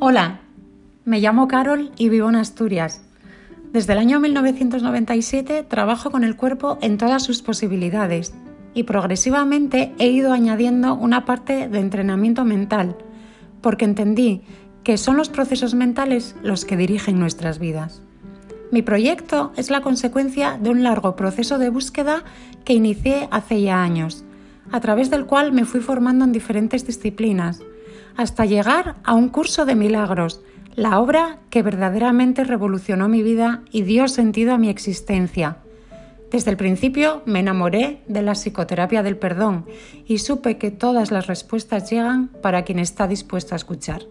Hola, me llamo Carol y vivo en Asturias. Desde el año 1997 trabajo con el cuerpo en todas sus posibilidades y progresivamente he ido añadiendo una parte de entrenamiento mental, porque entendí que son los procesos mentales los que dirigen nuestras vidas. Mi proyecto es la consecuencia de un largo proceso de búsqueda que inicié hace ya años, a través del cual me fui formando en diferentes disciplinas, hasta llegar a un curso de milagros, la obra que verdaderamente revolucionó mi vida y dio sentido a mi existencia. Desde el principio me enamoré de la psicoterapia del perdón y supe que todas las respuestas llegan para quien está dispuesto a escuchar.